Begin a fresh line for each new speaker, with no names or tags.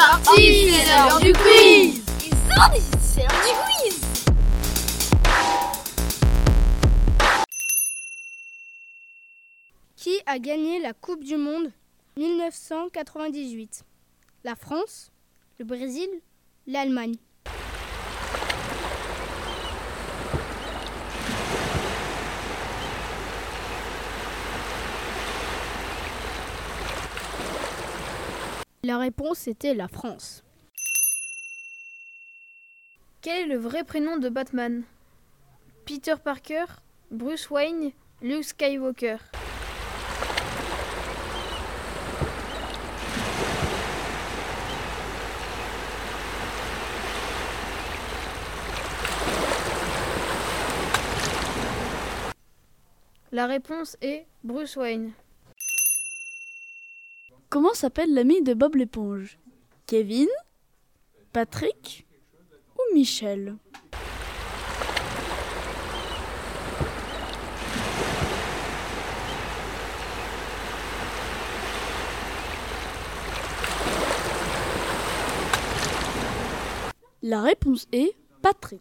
parti, c'est l'heure du quiz
C'est l'heure du quiz
Qui a gagné la Coupe du Monde 1998 La France, le Brésil, l'Allemagne. La réponse était la France.
Quel est le vrai prénom de Batman? Peter Parker, Bruce Wayne, Luke Skywalker. La réponse est Bruce Wayne.
Comment s'appelle l'ami de Bob l'éponge? Kevin? Patrick? Ou Michel? La réponse est Patrick.